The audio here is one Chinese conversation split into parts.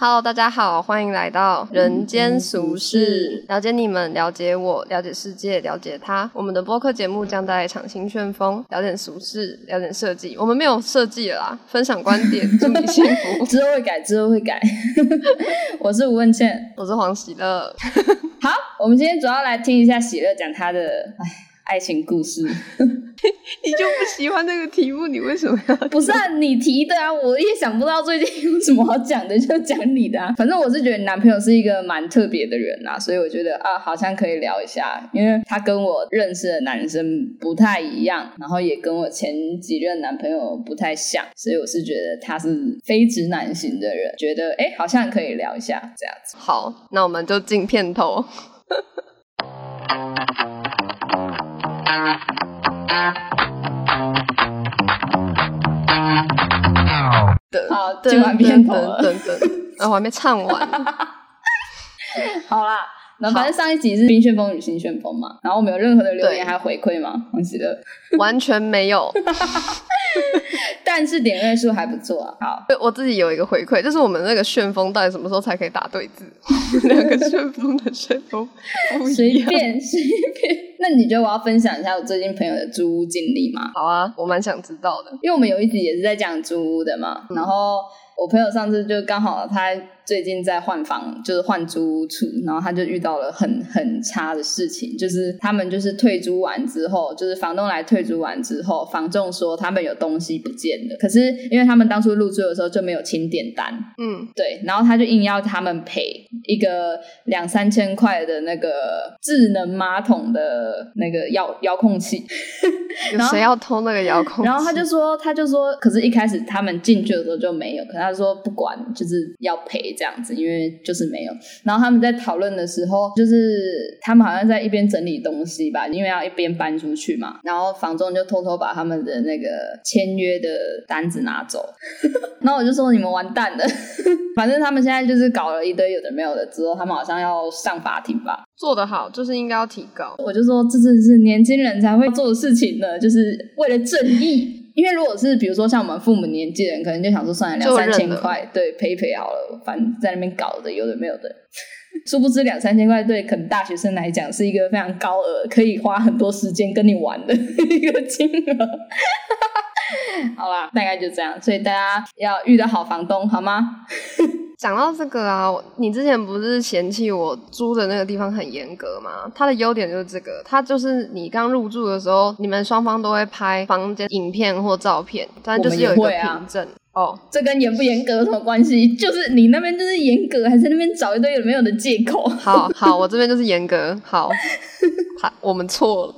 Hello，大家好，欢迎来到人间俗世，了解你们，了解我，了解世界，了解他。我们的播客节目将带来场新旋风，聊点俗事，聊点设计。我们没有设计了啦，分享观点，祝你幸福。之后会改，之后会改。我是吴文倩，我是黄喜乐。好，我们今天主要来听一下喜乐讲他的唉爱情故事。你就不喜欢那个题目，你为什么要？不是啊，你提的啊，我也想不到最近有什么好讲的，就讲你的啊。反正我是觉得你男朋友是一个蛮特别的人啊，所以我觉得啊，好像可以聊一下，因为他跟我认识的男生不太一样，然后也跟我前几任男朋友不太像，所以我是觉得他是非直男型的人，觉得哎，好像可以聊一下这样子。好，那我们就进片头。好，就完片头等等等，啊，我还没唱完。好啦，那反正上一集是冰旋风与新旋风嘛，然后我们有任何的留言还回馈吗？我记得完全没有。但是点位数还不错啊。好，我自己有一个回馈，就是我们那个旋风到底什么时候才可以打对字？两个旋风的旋风，随便随便。那你觉得我要分享一下我最近朋友的租屋经历吗？好啊，我蛮想知道的，因为我们有一集也是在讲租屋的嘛。然后我朋友上次就刚好他。最近在换房，就是换租屋处，然后他就遇到了很很差的事情，就是他们就是退租完之后，就是房东来退租完之后，房仲说他们有东西不见了，可是因为他们当初入住的时候就没有清点单，嗯，对，然后他就硬要他们赔一个两三千块的那个智能马桶的那个遥遥控器，有谁要偷那个遥控？然后他就说，他就说，可是一开始他们进去的时候就没有，可他说不管，就是要赔。这样子，因为就是没有。然后他们在讨论的时候，就是他们好像在一边整理东西吧，因为要一边搬出去嘛。然后房东就偷偷把他们的那个签约的单子拿走。然后我就说你们完蛋了。反正他们现在就是搞了一堆有的没有的，之后他们好像要上法庭吧。做得好，就是应该要提高。我就说这真是年轻人才会做的事情呢，就是为了正义。因为如果是比如说像我们父母年纪的人，可能就想说算了两三千块，对赔赔好了，反正在那边搞的有的没有的，殊不知两三千块对可能大学生来讲是一个非常高额，可以花很多时间跟你玩的 一个金额。好吧，大概就这样，所以大家要遇到好房东好吗？讲到这个啊，你之前不是嫌弃我租的那个地方很严格吗？它的优点就是这个，它就是你刚入住的时候，你们双方都会拍房间影片或照片，但就是有一个凭证。哦，这跟严不严格有什么关系？就是你那边就是严格，还是那边找一堆有没有的借口？好好，我这边就是严格。好，好，我们错了。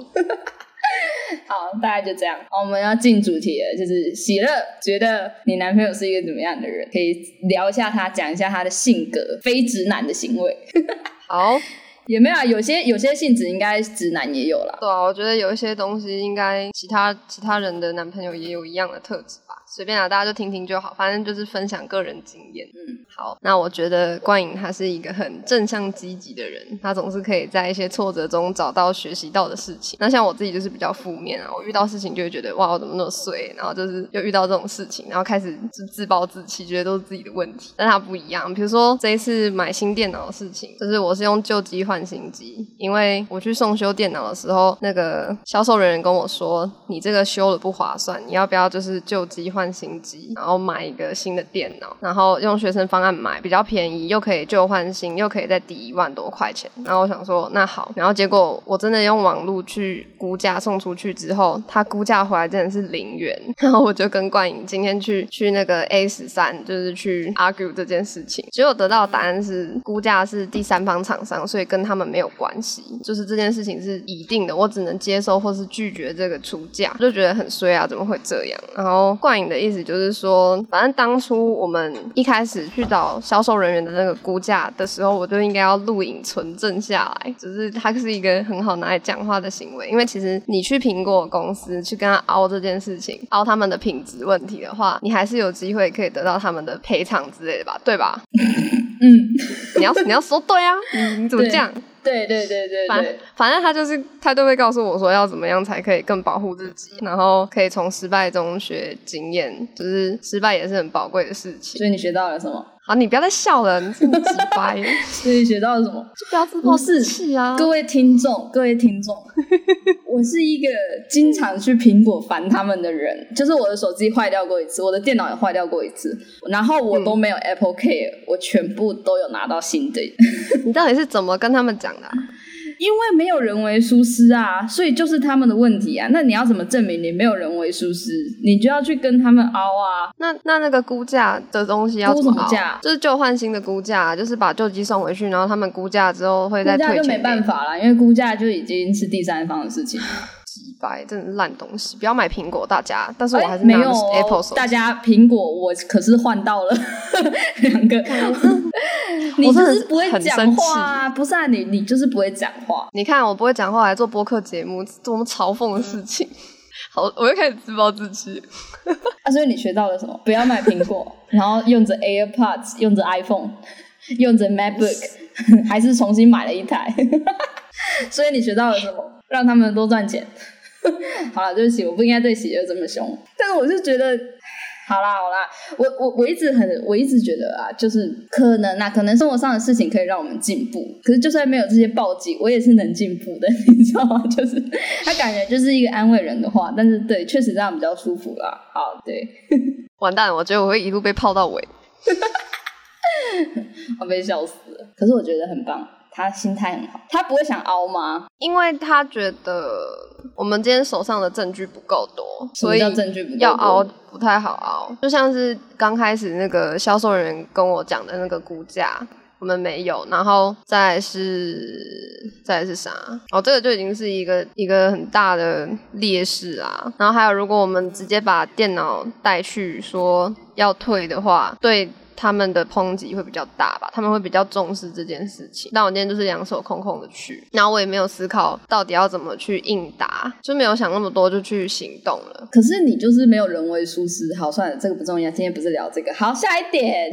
好，大概就这样。我们要进主题了，就是喜乐觉得你男朋友是一个怎么样的人？可以聊一下他，讲一下他的性格，非直男的行为。好，也没有啊？有些有些性质应该直男也有了。对啊，我觉得有一些东西应该其他其他人的男朋友也有一样的特质吧。随便啊，大家就听听就好，反正就是分享个人经验。嗯，好，那我觉得冠颖他是一个很正向积极的人，他总是可以在一些挫折中找到学习到的事情。那像我自己就是比较负面啊，我遇到事情就会觉得哇，我怎么那么衰，然后就是又遇到这种事情，然后开始就自暴自弃，觉得都是自己的问题。但他不一样，比如说这一次买新电脑的事情，就是我是用旧机换新机，因为我去送修电脑的时候，那个销售人员跟我说，你这个修了不划算，你要不要就是旧机换。换新机，然后买一个新的电脑，然后用学生方案买，比较便宜，又可以旧换新，又可以再抵一万多块钱。然后我想说，那好，然后结果我真的用网络去估价送出去之后，他估价回来真的是零元。然后我就跟冠颖今天去去那个 A 十三，就是去 argue 这件事情，结果得到的答案是估价是第三方厂商，所以跟他们没有关系，就是这件事情是一定的，我只能接受或是拒绝这个出价，就觉得很衰啊，怎么会这样？然后冠颖。的意思就是说，反正当初我们一开始去找销售人员的那个估价的时候，我就应该要录影存证下来，只是它是一个很好拿来讲话的行为。因为其实你去苹果公司去跟他凹这件事情，凹他们的品质问题的话，你还是有机会可以得到他们的赔偿之类的吧？对吧？嗯，你要你要说对啊，你你怎么这样？对对对对对，反正他就是他都会告诉我说要怎么样才可以更保护自己，然后可以从失败中学经验，就是失败也是很宝贵的事情。所以你学到了什么？好，你不要再笑了，你这么直白。所以学到了什么？就不要自暴自弃啊！各位听众，各位听众，我是一个经常去苹果烦他们的人，就是我的手机坏掉过一次，我的电脑也坏掉过一次，然后我都没有 Apple Care，我全部都有拿到新的。你到底是怎么跟他们讲的？因为没有人为疏失啊，所以就是他们的问题啊。那你要怎么证明你没有人为疏失？你就要去跟他们凹啊。那那那个估价的东西要怎么价？就是旧换新的估价，就是把旧机送回去，然后他们估价之后会再退钱。就没办法了，因为估价就已经是第三方的事情。几百，真的烂东西，不要买苹果，大家。但是我还是没有 Apple 手大家苹果我可是换到了两个。你就是不会讲话啊？不是啊，你你就是不会讲话。你看我不会讲话来做播客节目，多么嘲讽的事情。好，我又开始自暴自弃。啊，所以你学到了什么？不要买苹果，然后用着 AirPods，用着 iPhone，用着 MacBook，还是重新买了一台。所以你学到了什么？让他们多赚钱。好了，对不起，我不应该对喜儿这么凶。但是我就觉得，好啦好啦，我我我一直很，我一直觉得啊，就是可能啊，可能生活上的事情可以让我们进步。可是就算没有这些暴击，我也是能进步的，你知道吗？就是他感觉就是一个安慰人的话，但是对，确实这样比较舒服啦。好，对，完蛋了，我觉得我会一路被泡到尾，我被笑死了。可是我觉得很棒。他心态很好，他不会想凹吗？因为他觉得我们今天手上的证据不够多，所以证据要凹不太好凹。就像是刚开始那个销售人员跟我讲的那个估价，我们没有，然后再是再是啥？哦，这个就已经是一个一个很大的劣势啊。然后还有，如果我们直接把电脑带去说要退的话，对。他们的抨击会比较大吧，他们会比较重视这件事情。但我今天就是两手空空的去，然后我也没有思考到底要怎么去应答，就没有想那么多就去行动了。可是你就是没有人为疏失，好算了，这个不重要。今天不是聊这个，好，下一点。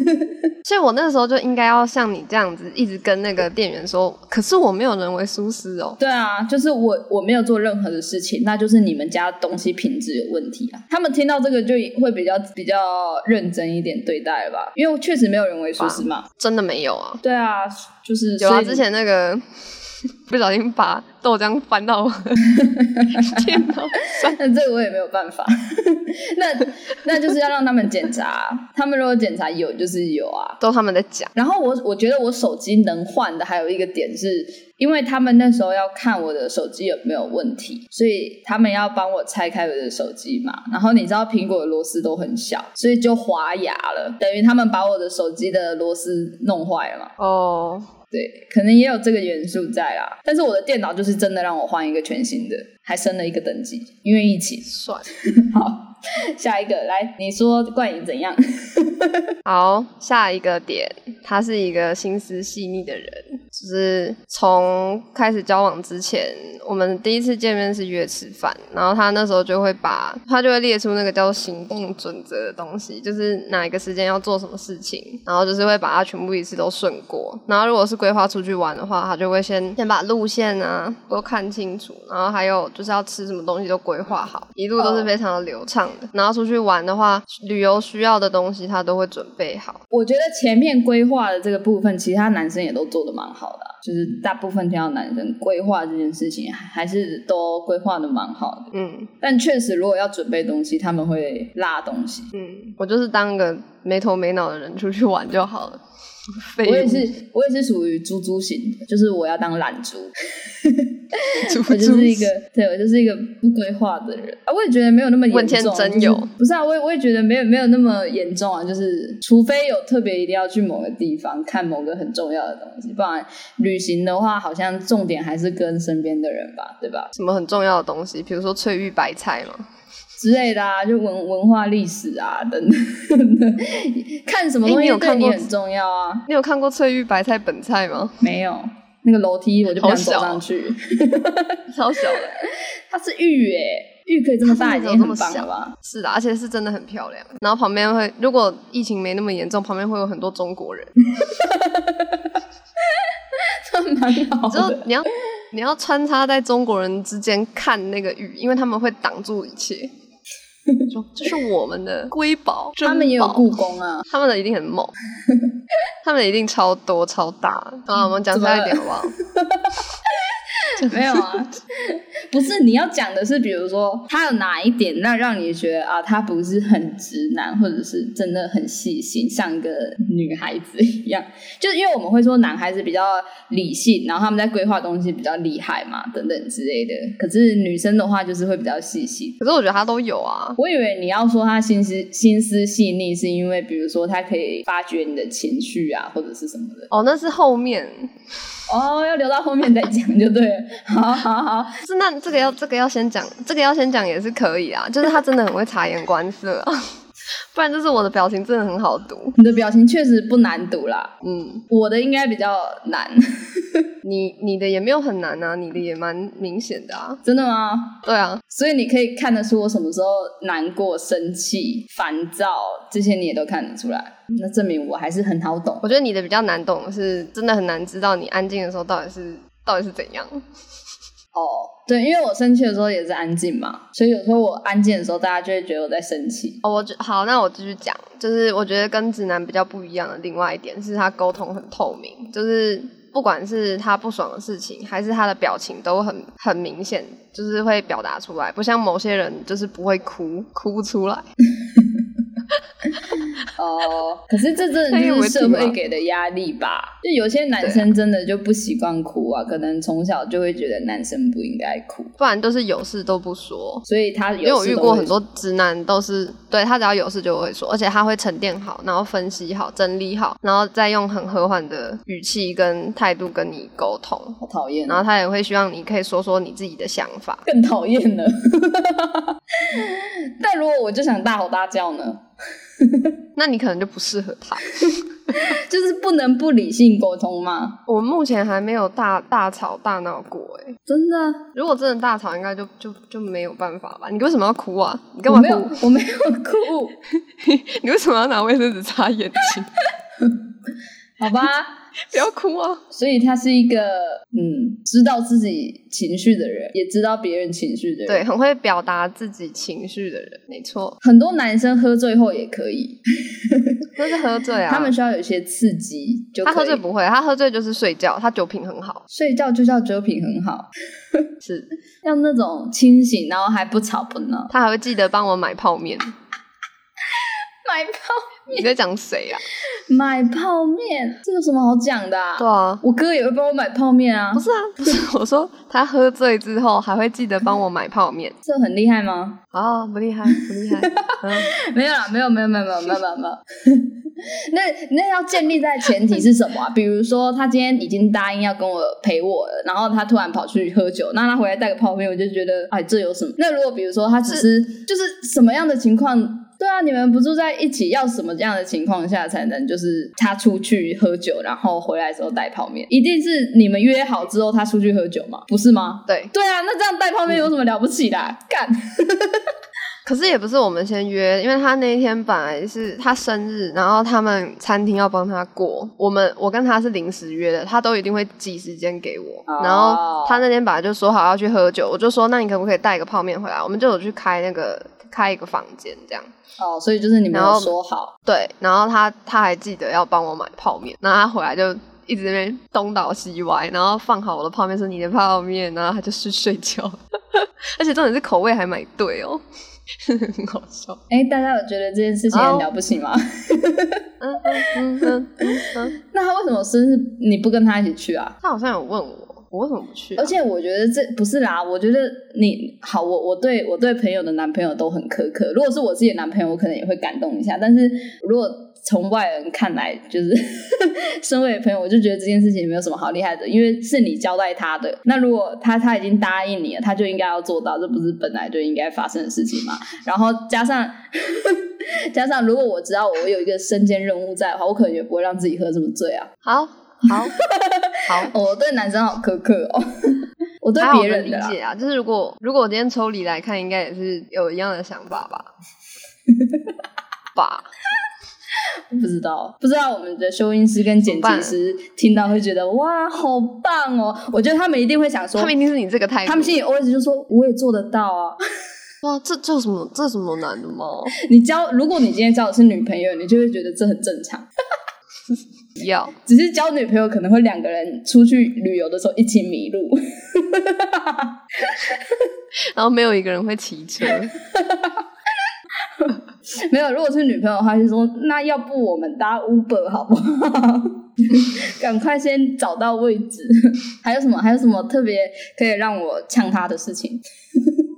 所以我那个时候就应该要像你这样子，一直跟那个店员说，可是我没有人为疏失哦。对啊，就是我我没有做任何的事情，那就是你们家东西品质有问题啊。他们听到这个就会比较比较认真一点对待。吧，因为确实没有人为疏失嘛，真的没有啊。对啊，就是有啊，之前那个 不小心把豆浆翻到电脑上，那这个我也没有办法。那那就是要让他们检查，他们如果检查有就是有啊，都他们在讲。然后我我觉得我手机能换的还有一个点是。因为他们那时候要看我的手机有没有问题，所以他们要帮我拆开我的手机嘛。然后你知道苹果的螺丝都很小，所以就滑牙了，等于他们把我的手机的螺丝弄坏了嘛。哦，对，可能也有这个元素在啦。但是我的电脑就是真的让我换一个全新的，还升了一个等级，因为一起算好。下一个来，你说冠颖怎样？好，下一个点，他是一个心思细腻的人，就是从开始交往之前，我们第一次见面是约吃饭，然后他那时候就会把，他就会列出那个叫行动准则的东西，就是哪一个时间要做什么事情，然后就是会把它全部一次都顺过。然后如果是规划出去玩的话，他就会先先把路线啊都看清楚，然后还有就是要吃什么东西都规划好，一路都是非常的流畅的。然后出去玩的话，旅游需要的东西他都会准备好。我觉得前面规划的这个部分，其他男生也都做的蛮好的，就是大部分听到男生规划这件事情，还是都规划的蛮好的。嗯，但确实如果要准备东西，他们会拉东西。嗯，我就是当个没头没脑的人出去玩就好了。我也是，我也是属于猪猪型的，就是我要当懒猪。我就是一个，对我就是一个不规划的人啊。我也觉得没有那么严重，真有不是啊？我也我也觉得没有没有那么严重啊。就是除非有特别一定要去某个地方看某个很重要的东西，不然旅行的话，好像重点还是跟身边的人吧，对吧？什么很重要的东西？比如说翠玉白菜吗？之类的啊，就文文化历史啊等等，看什么东西对你很重要啊？你有看过翠玉白菜本菜吗？没有，那个楼梯我就不想走上去，超小的，它是玉诶，玉可以这么大已经很棒了吧？是的，而且是真的很漂亮。然后旁边会，如果疫情没那么严重，旁边会有很多中国人，这蛮好的。你要你要穿插在中国人之间看那个玉，因为他们会挡住一切。说这是我们的瑰宝，他们也有故宫啊，他们的一定很猛，他们的一定超多超大。啊，我们讲下一点好不好？没有啊，不是你要讲的是，比如说他有哪一点，那让你觉得啊，他不是很直男，或者是真的很细心，像个女孩子一样。就是因为我们会说男孩子比较理性，然后他们在规划东西比较厉害嘛，等等之类的。可是女生的话就是会比较细心。可是我觉得他都有啊。我以为你要说他心思心思细腻，是因为比如说他可以发掘你的情绪啊，或者是什么的。哦，那是后面。哦，要留到后面再讲就对了。好好好，是那这个要这个要先讲，这个要先讲也是可以啊。就是他真的很会察言观色，不然就是我的表情真的很好读。你的表情确实不难读啦，嗯，我的应该比较难。你你的也没有很难啊，你的也蛮明显的啊。真的吗？对啊，所以你可以看得出我什么时候难过、生气、烦躁，这些你也都看得出来。那证明我还是很好懂。我觉得你的比较难懂，是真的很难知道你安静的时候到底是到底是怎样。哦，对，因为我生气的时候也是安静嘛，所以有时候我安静的时候，大家就会觉得我在生气。哦，我好，那我继续讲，就是我觉得跟直男比较不一样的另外一点是他沟通很透明，就是不管是他不爽的事情，还是他的表情都很很明显，就是会表达出来，不像某些人就是不会哭，哭不出来。哦，可是这真的就是社会给的压力吧？就有些男生真的就不习惯哭啊，可能从小就会觉得男生不应该哭，不然都是有事都不说。所以他因为我遇过很多直男，都是对他只要有事就会说，而且他会沉淀好，然后分析好，整理好，然后再用很和缓的语气跟态度跟你沟通。好讨厌！然后他也会希望你可以说说你自己的想法。更讨厌了。但如果我就想大吼大叫呢？那你可能就不适合他，就是不能不理性沟通吗？我目前还没有大大吵大闹过，哎，真的。如果真的大吵，应该就就就没有办法吧？你为什么要哭啊？你干嘛哭？我没有哭。你为什么要拿卫生纸擦眼睛？好吧。不要哭啊！所以他是一个嗯，知道自己情绪的人，也知道别人情绪的人，对，很会表达自己情绪的人，没错。很多男生喝醉后也可以，就是喝醉啊，他们需要有一些刺激。他喝醉不会，他喝醉就是睡觉，他酒品很好，睡觉就叫酒品很好，是要那种清醒，然后还不吵不闹，他还会记得帮我买泡面，买泡。你在讲谁啊？买泡面，这有什么好讲的？啊对啊，我哥也会帮我买泡面啊。不是啊，不是 我说他喝醉之后还会记得帮我买泡面，这很厉害吗？啊，不厉害，不厉害。没有啦，没有，没有，没有，没有，没有，没有。那那要建立在前提是什么？比如说他今天已经答应要跟我陪我了，然后他突然跑去喝酒，那他回来带个泡面，我就觉得哎，这有什么？那如果比如说他只是就是什么样的情况？对啊，你们不住在一起，要什么样的情况下才能就是他出去喝酒，然后回来之后带泡面？一定是你们约好之后他出去喝酒吗？不是吗？对对啊，那这样带泡面有什么了不起的？干！可是也不是我们先约，因为他那一天本来是他生日，然后他们餐厅要帮他过，我们我跟他是临时约的，他都一定会挤时间给我。然后他那天本来就说好要去喝酒，我就说那你可不可以带个泡面回来？我们就有去开那个开一个房间这样。哦，所以就是你们有说好，对，然后他他还记得要帮我买泡面，然后他回来就一直在那边东倒西歪，然后放好我的泡面是你的泡面，然后他就去睡觉，而且重点是口味还买对哦，很好笑。哎，大家有觉得这件事情很了不起吗？嗯嗯嗯嗯，那他为什么生日你不跟他一起去啊？他好像有问我。我为什么不去？而且我觉得这不是啦，我觉得你好，我我对我对朋友的男朋友都很苛刻。如果是我自己的男朋友，我可能也会感动一下。但是如果从外人看来，就是 身为朋友，我就觉得这件事情没有什么好厉害的，因为是你交代他的。那如果他他已经答应你了，他就应该要做到，这不是本来就应该发生的事情吗？然后加上 加上，如果我知道我有一个身兼任务在的话，我可能也不会让自己喝这么醉啊。好。好 好，我对男生好苛刻哦。我对别人的理解啊，就是如果如果我今天抽离来看，应该也是有一样的想法吧？吧？不知道，不知道我们的修音师跟剪辑师听到会觉得哇，好棒哦！我觉得他们一定会想说，他们一定是你这个态度，他们心里 always 就说我也做得到啊。哇，这这有什么这有什么难的吗？你交，如果你今天交的是女朋友，你就会觉得这很正常。要，只是交女朋友可能会两个人出去旅游的时候一起迷路，然后没有一个人会骑车。没有，如果是女朋友的话，就说那要不我们搭 Uber 好不好？赶快先找到位置。还有什么？还有什么特别可以让我呛他的事情？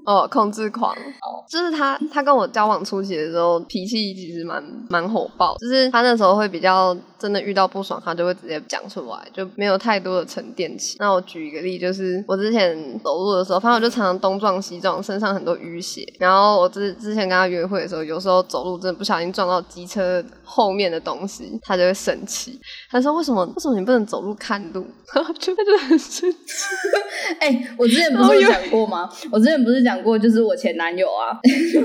哦，控制狂哦，就是他，他跟我交往初期的时候，脾气其实蛮蛮火爆，就是他那时候会比较真的遇到不爽，他就会直接讲出来，就没有太多的沉淀期。那我举一个例，就是我之前走路的时候，反正我就常常东撞西撞，身上很多淤血。然后我之之前跟他约会的时候，有时候走路真的不小心撞到机车后面的东西，他就会生气。他说：“为什么？为什么你不能走路看路？”就他就很生气。哎，我之前不是有讲过吗？我之前不是讲过，就是我前男友啊，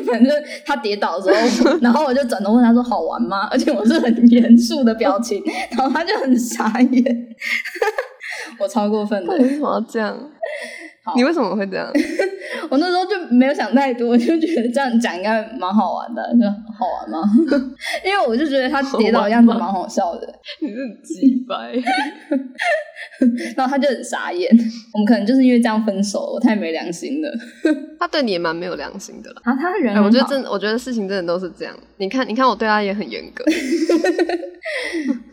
反正他跌倒的时候，然后我就转头问他说：“好玩吗？”而且我是很严肃的表情，然后他就很傻眼。我超过分的，为什么要这样？你为什么会这样？我那时候就没有想太多，就觉得这样讲应该蛮好玩的，就好玩吗？因为我就觉得他跌倒的样子蛮好笑的。你是鸡掰，然后他就很傻眼。我们可能就是因为这样分手，我太没良心了。他对你也蛮没有良心的了。啊，他人，我觉得真，我觉得事情真的都是这样。你看，你看，我对他也很严格。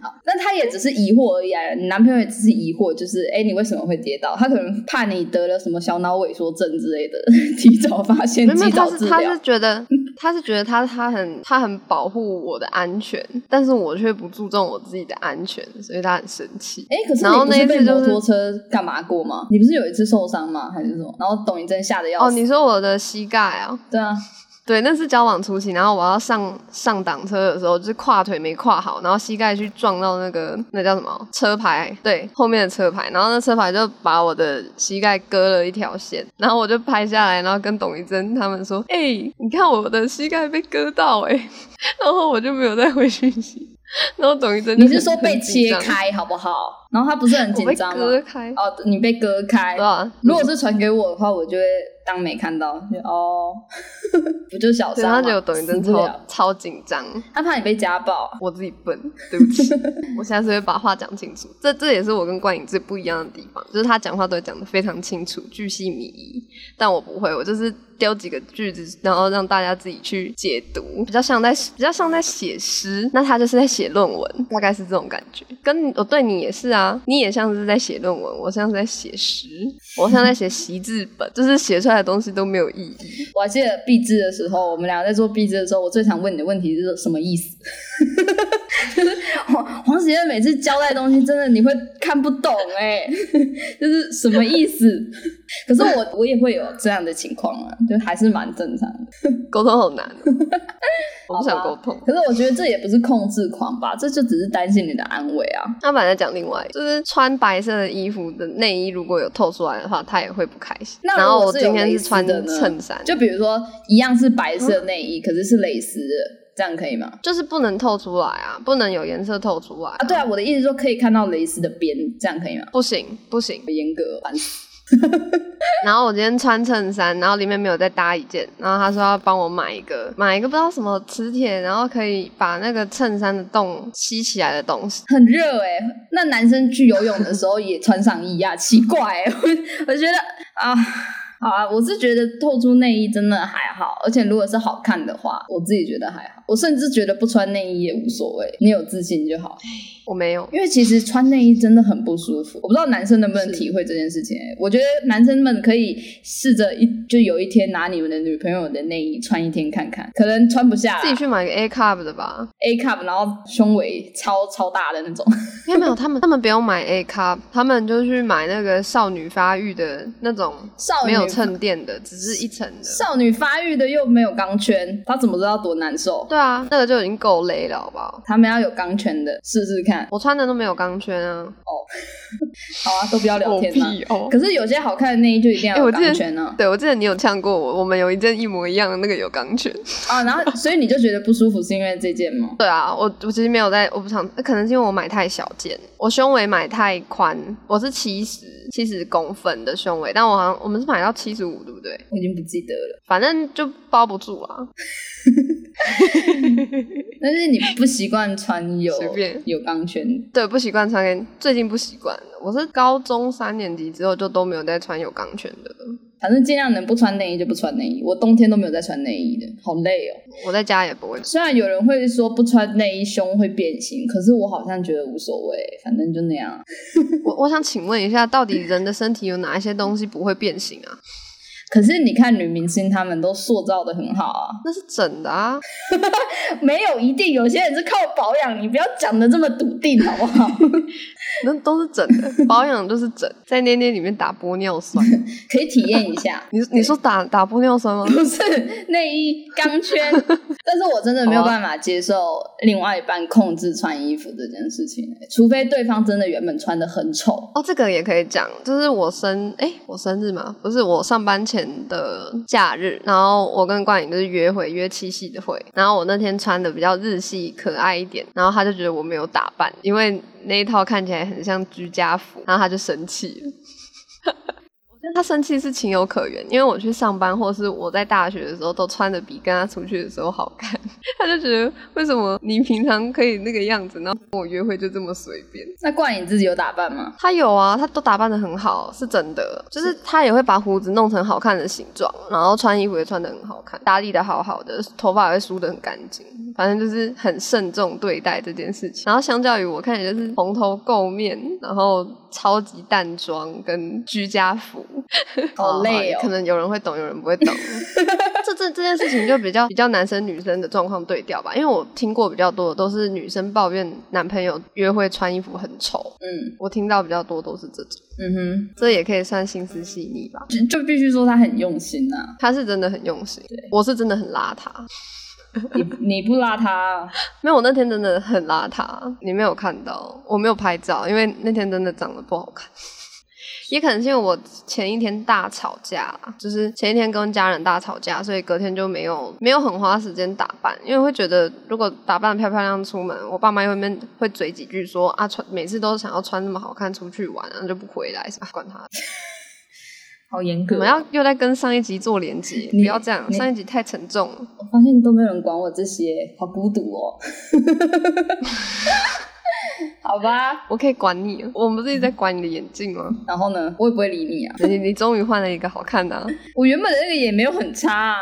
好，那他也只是疑惑而已啊。你男朋友也只是疑惑，就是哎，你为什么会跌倒？他可能怕你得了什么小脑萎缩症之类的，提早发现，及早治疗。他是觉得，他是觉得他他很他很保护我的安全，但是我却不注重我自己的安全，所以他很生气。哎，可是你不是被摩托车干嘛过吗？你不是有一次受伤吗？还是什么？然后董一真吓得要死。哦，你说我的膝盖啊？对啊。对，那是交往初期，然后我要上上挡车的时候，就是跨腿没跨好，然后膝盖去撞到那个那叫什么车牌，对，后面的车牌，然后那车牌就把我的膝盖割了一条线，然后我就拍下来，然后跟董一珍他们说，哎，你看我的膝盖被割到，哎，然后我就没有再回讯息。然后董一真，你是说被切开好不好？然后他不是很紧张吗？割开哦，你被割开。如果是传给我的话，我就会当没看到。哦，不就小三吗？结果抖音真超超紧张，他怕你被家暴。我自己笨，对不起。我下次会把话讲清楚。这这也是我跟冠颖最不一样的地方，就是他讲话都会讲的非常清楚、巨细靡遗，但我不会，我就是。丢几个句子，然后让大家自己去解读，比较像在比较像在写诗，那他就是在写论文，大概是这种感觉。跟我对你也是啊，你也像是在写论文，我像是在写诗，我像在写习字本，就是写出来的东西都没有意义。我还记得毕制的时候，我们俩在做毕制的时候，我最想问你的问题是什么意思？就是黄黄子悦每次交代东西，真的你会看不懂哎，就是什么意思？可是我我也会有这样的情况啊。就还是蛮正常的，沟通好难，我不想沟通。可是我觉得这也不是控制狂吧，这就只是担心你的安危啊。他本来讲另外，就是穿白色的衣服的内衣如果有透出来的话，他也会不开心。那然后我今天是穿衬衫，就比如说一样是白色内衣，可是是蕾丝的，这样可以吗？就是不能透出来啊，不能有颜色透出来啊。对啊，我的意思说可以看到蕾丝的边，这样可以吗？不行，不行，严格。然后我今天穿衬衫，然后里面没有再搭一件，然后他说要帮我买一个，买一个不知道什么磁铁，然后可以把那个衬衫的洞吸起来的东西。很热哎，那男生去游泳的时候也穿上衣啊？奇怪，我 我觉得啊。好啊，我是觉得透出内衣真的还好，而且如果是好看的话，我自己觉得还好。我甚至觉得不穿内衣也无所谓，你有自信就好。我没有，因为其实穿内衣真的很不舒服。我不知道男生能不能体会这件事情。我觉得男生们可以试着一就有一天拿你们的女朋友的内衣穿一天看看，可能穿不下。自己去买个 A cup 的吧，A cup，然后胸围超超大的那种。没有没有，他们他们不用买 A cup，他们就去买那个少女发育的那种，没有衬垫的，只是一层的。少女发育的又没有钢圈，他怎么知道多难受？对啊，那个就已经够累了，好不好？他们要有钢圈的试试看。看？我穿的都没有钢圈啊。哦，好啊，都不要聊天了。哦，可是有些好看的内衣就一定要有钢圈呢。对，我记得你有呛过我，我们有一件一模一样的那个有钢圈 啊。然后，所以你就觉得不舒服，是因为这件吗？对啊，我我其实没有在，我不想，可能是因为我买太小件，我胸围买太宽，我是七十七十公分的胸围，但我好像我们是买到七十五，对不对？我已经不记得了，反正就包不住啊。但是你不习惯穿有有钢圈，对，不习惯穿，最近不习惯。我是高中三年级之后就都没有再穿有钢圈的了。反正尽量能不穿内衣就不穿内衣。我冬天都没有在穿内衣的，好累哦。我在家也不会。虽然有人会说不穿内衣胸会变形，可是我好像觉得无所谓，反正就那样。我我想请问一下，到底人的身体有哪一些东西不会变形啊？可是你看女明星，她们都塑造的很好啊，那是整的啊，没有一定，有些人是靠保养，你不要讲的这么笃定好不好？那都是整的，保养就是整，在捏捏里面打玻尿酸，可以体验一下。你你说打打玻尿酸吗？不是内衣钢圈，但是我真的没有办法接受另外一半控制穿衣服这件事情，除非对方真的原本穿的很丑。哦，这个也可以讲，就是我生哎，我生日嘛，不是我上班前的假日，然后我跟冠颖就是约会约七夕的会，然后我那天穿的比较日系可爱一点，然后他就觉得我没有打扮，因为。那一套看起来很像居家服，然后他就生气了。我觉得他生气是情有可原，因为我去上班，或是我在大学的时候都穿的比跟他出去的时候好看，他就觉得为什么你平常可以那个样子，然后跟我约会就这么随便？那怪你自己有打扮吗？他有啊，他都打扮的很好，是真的，就是他也会把胡子弄成好看的形状，然后穿衣服也穿的很好看，打理的好好的，头发也会梳的很干净，反正就是很慎重对待这件事情。然后相较于我看起来就是蓬头垢面，然后超级淡妆跟居家服。好 累哦，可能有人会懂，有人不会懂。这这这件事情就比较比较男生女生的状况对调吧，因为我听过比较多的都是女生抱怨男朋友约会穿衣服很丑。嗯，我听到比较多都是这种。嗯哼，这也可以算心思细腻吧？就必须说他很用心呐，他是真的很用心。我是真的很邋遢，你你不邋遢？没有，我那天真的很邋遢，你没有看到，我没有拍照，因为那天真的长得不好看。也可能是因为我前一天大吵架，就是前一天跟家人大吵架，所以隔天就没有没有很花时间打扮，因为会觉得如果打扮漂漂亮出门，我爸妈又会会嘴几句说啊穿每次都想要穿那么好看出去玩，然后就不回来，管他，好严格。我们要又在跟上一集做连接，不要这样，上一集太沉重了。我发现都没有人管我这些，好孤独哦。好吧，我可以管你。我们不是一直在管你的眼镜吗？然后呢，我也不会理你啊。你你终于换了一个好看的。我原本的那个也没有很差啊。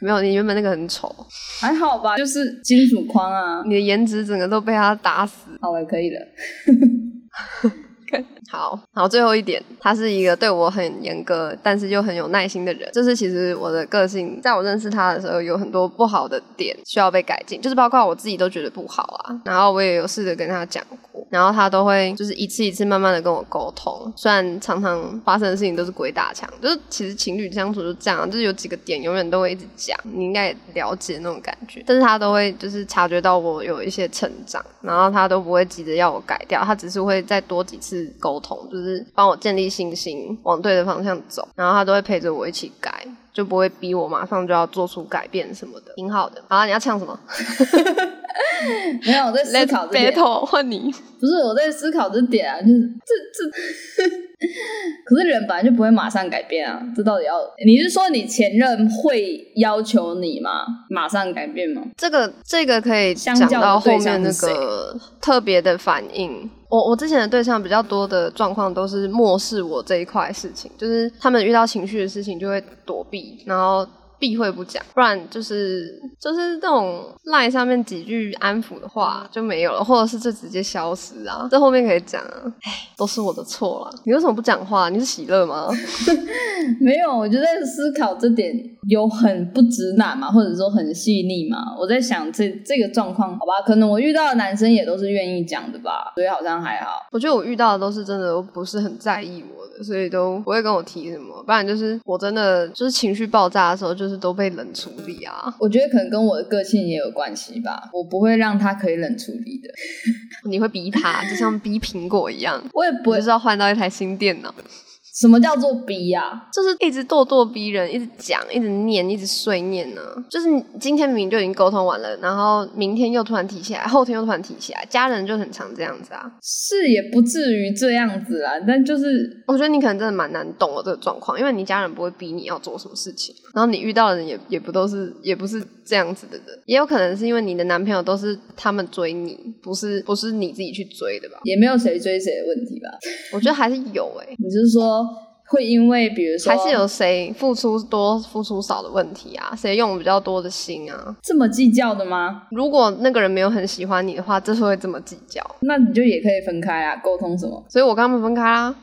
没有，你原本那个很丑。还好吧，就是金属框啊。你的颜值整个都被他打死。好了，可以了。好，好最后一点，他是一个对我很严格，但是又很有耐心的人。就是其实我的个性，在我认识他的时候，有很多不好的点需要被改进，就是包括我自己都觉得不好啊。然后我也有试着跟他讲过，然后他都会就是一次一次慢慢的跟我沟通。虽然常常发生的事情都是鬼打墙，就是其实情侣相处就这样，就是有几个点永远都会一直讲，你应该也了解那种感觉。但是他都会就是察觉到我有一些成长，然后他都不会急着要我改掉，他只是会再多几次沟。沟通就是帮我建立信心，往对的方向走，然后他都会陪着我一起改，就不会逼我马上就要做出改变什么的，挺好的。好，你要唱什么？没有，我在思考这点。换你，不是我在思考这点啊，就是这这。可是人本来就不会马上改变啊，这到底要？你是说你前任会要求你吗？马上改变吗？这个这个可以讲到后面那个特别的反应。我我之前的对象比较多的状况都是漠视我这一块事情，就是他们遇到情绪的事情就会躲避，然后。避讳不讲，不然就是就是那种赖上面几句安抚的话就没有了，或者是就直接消失啊。这后面可以讲啊，哎，都是我的错了。你为什么不讲话？你是喜乐吗？没有，我就在思考这点有很不直男嘛，或者说很细腻嘛。我在想这这个状况，好吧，可能我遇到的男生也都是愿意讲的吧，所以好像还好。我觉得我遇到的都是真的不是很在意我的，所以都不会跟我提什么。不然就是我真的就是情绪爆炸的时候就。就是都被冷处理啊。我觉得可能跟我的个性也有关系吧，我不会让他可以冷处理的。你会逼他，就像逼苹果一样。我也不会，就是要换到一台新电脑。什么叫做逼呀？就是一直咄咄逼人，一直讲，一直念，一直碎念呢。就是你今天明明就已经沟通完了，然后明天又突然提起来，后天又突然提起来，家人就很常这样子啊。是也不至于这样子啦，但就是我觉得你可能真的蛮难懂我这个状况，因为你家人不会逼你要做什么事情，然后你遇到的人也也不都是，也不是这样子的人，也有可能是因为你的男朋友都是他们追你，不是不是你自己去追的吧？也没有谁追谁的问题吧？我觉得还是有哎。你是说？会因为比如说，还是有谁付出多、付出少的问题啊？谁用比较多的心啊？这么计较的吗？如果那个人没有很喜欢你的话，这是会这么计较？那你就也可以分开啊，沟通什么？所以我跟他们分开啦。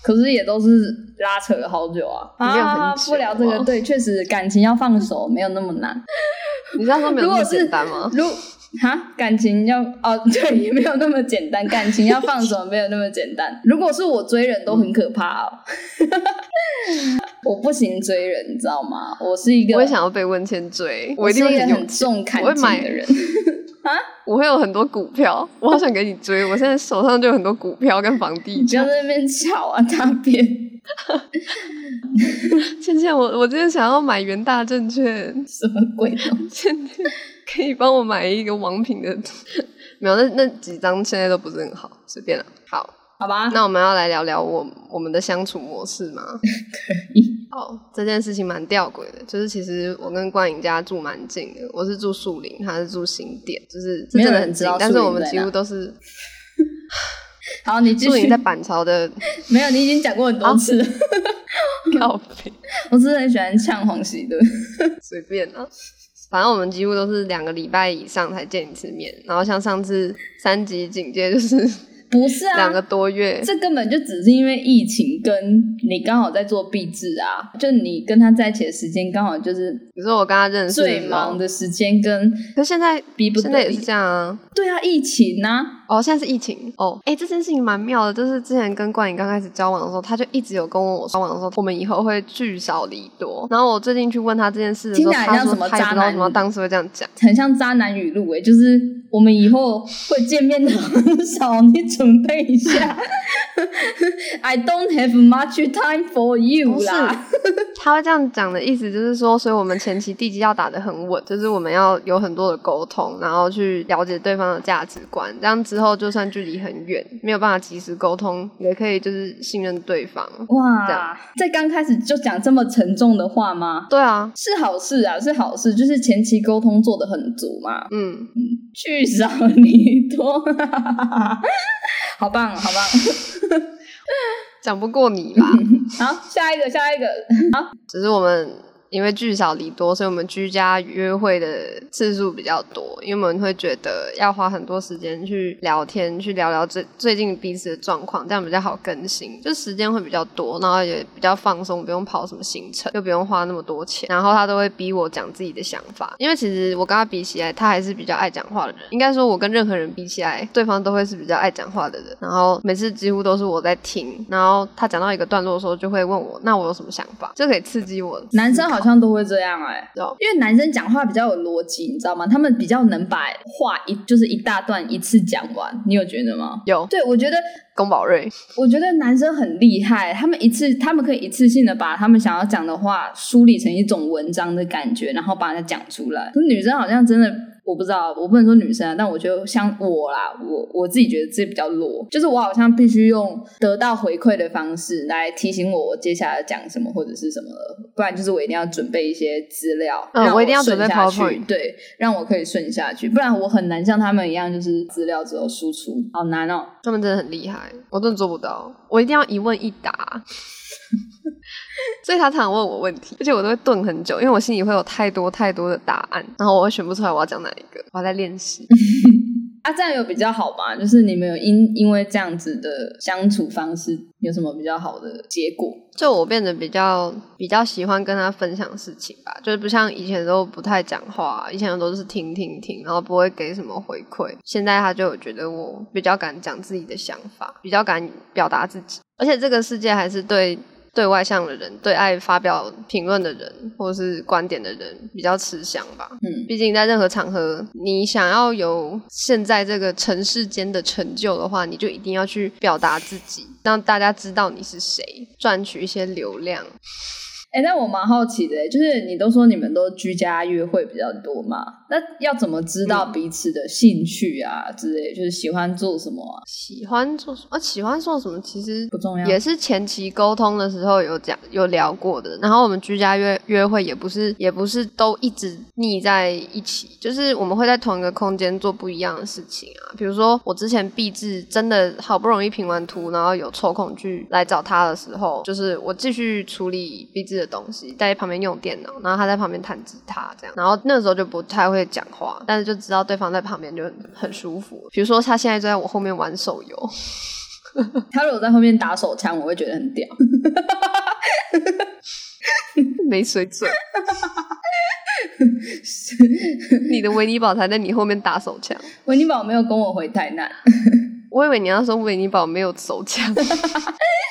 可是也都是拉扯了好久啊，没有很不聊这个。对，确实感情要放手没有那么难。你知道说没有那么简单吗？如哈，感情要哦，对，也没有那么简单。感情要放手，没有那么简单。如果是我追人都很可怕哦，我不行追人，你知道吗？我是一个，我也想要被温千追，我一定会很重感情的人 啊！我会有很多股票，我好想给你追。我现在手上就有很多股票跟房地产，不要在那边吵啊，大便。倩倩，我我今天想要买元大证券，什么鬼东西？可以帮我买一个王品的？没有，那那几张现在都不是很好，随便了。好，好吧。那我们要来聊聊我我们的相处模式吗？可以。好，这件事情蛮吊诡的，就是其实我跟关颖家住蛮近的，我是住树林，他是住新店，就是真的很近，但是我们几乎都是。好，你树林在板桥的，没有，你已经讲过很多次。靠背，我是很喜欢呛黄喜的，随便啊。反正我们几乎都是两个礼拜以上才见一次面，然后像上次三级警戒就是 不是啊，两个多月，这根本就只是因为疫情，跟你刚好在做壁纸啊，就你跟他在一起的时间刚好就是，比如说我跟他认识最忙的时间，跟可现在比不现在也是这样啊，对啊，疫情啊。哦，现在是疫情哦，哎，这件事情蛮妙的，就是之前跟冠颖刚开始交往的时候，他就一直有跟我交往的时候，我们以后会聚少离多。然后我最近去问他这件事的时候，他说他知道什么当时会这样讲，很像渣男语录哎，就是我们以后会见面的很少，你准备一下。I don't have much time for you 啦。他会这样讲的意思就是说，所以我们前期地基要打得很稳，就是我们要有很多的沟通，然后去了解对方的价值观，这样子。之后就算距离很远，没有办法及时沟通，也可以就是信任对方。哇，在刚开始就讲这么沉重的话吗？对啊，是好事啊，是好事，就是前期沟通做的很足嘛。嗯嗯，聚少离多，好棒好棒，讲不过你吧？好，下一个下一个，好，只是我们。因为聚少离多，所以我们居家约会的次数比较多。因为我们会觉得要花很多时间去聊天，去聊聊最最近彼此的状况，这样比较好更新，就时间会比较多，然后也比较放松，不用跑什么行程，又不用花那么多钱。然后他都会逼我讲自己的想法，因为其实我跟他比起来，他还是比较爱讲话的人。应该说，我跟任何人比起来，对方都会是比较爱讲话的人。然后每次几乎都是我在听，然后他讲到一个段落的时候，就会问我，那我有什么想法？这可以刺激我。男生好。好像都会这样哎，因为男生讲话比较有逻辑，你知道吗？他们比较能把话一就是一大段一次讲完，你有觉得吗？有，对我觉得宫保瑞，我觉得男生很厉害，他们一次他们可以一次性的把他们想要讲的话梳理成一种文章的感觉，然后把它讲出来。可女生好像真的。我不知道，我不能说女生啊，但我觉得像我啦，我我自己觉得自己比较弱，就是我好像必须用得到回馈的方式来提醒我我接下来讲什么或者是什么，不然就是我一定要准备一些资料，嗯，我一定要准备 PowerPoint，对，让我可以顺下去，不然我很难像他们一样，就是资料之后输出，好难哦，他们真的很厉害，我真的做不到，我一定要一问一答。所以他常常问我问题，而且我都会顿很久，因为我心里会有太多太多的答案，然后我会选不出来我要讲哪一个，我在练习。啊，这样有比较好吧？就是你们有因因为这样子的相处方式有什么比较好的结果？就我变得比较比较喜欢跟他分享事情吧，就是不像以前都不太讲话，以前都是听听听，然后不会给什么回馈。现在他就觉得我比较敢讲自己的想法，比较敢表达自己，而且这个世界还是对。对外向的人，对爱发表评论的人，或是观点的人比较吃香吧。嗯，毕竟在任何场合，你想要有现在这个尘世间的成就的话，你就一定要去表达自己，让大家知道你是谁，赚取一些流量。哎，那我蛮好奇的，就是你都说你们都居家约会比较多嘛？那要怎么知道彼此的兴趣啊之类？就是喜欢做什么？喜欢做什么？喜欢做什么？其实不重要，也是前期沟通的时候有讲有聊过的。然后我们居家约约会也不是也不是都一直腻在一起，就是我们会在同一个空间做不一样的事情啊。比如说我之前毕制真的好不容易评完图，然后有抽空去来找他的时候，就是我继续处理毕制。的东西在旁边用电脑，然后他在旁边弹吉他，这样，然后那时候就不太会讲话，但是就知道对方在旁边就很舒服。比如说他现在就在我后面玩手游，他如果在后面打手枪，我会觉得很屌，没水准。你的维尼宝才在你后面打手枪，维尼宝没有跟我回台南。我以为你要说维尼宝没有手枪，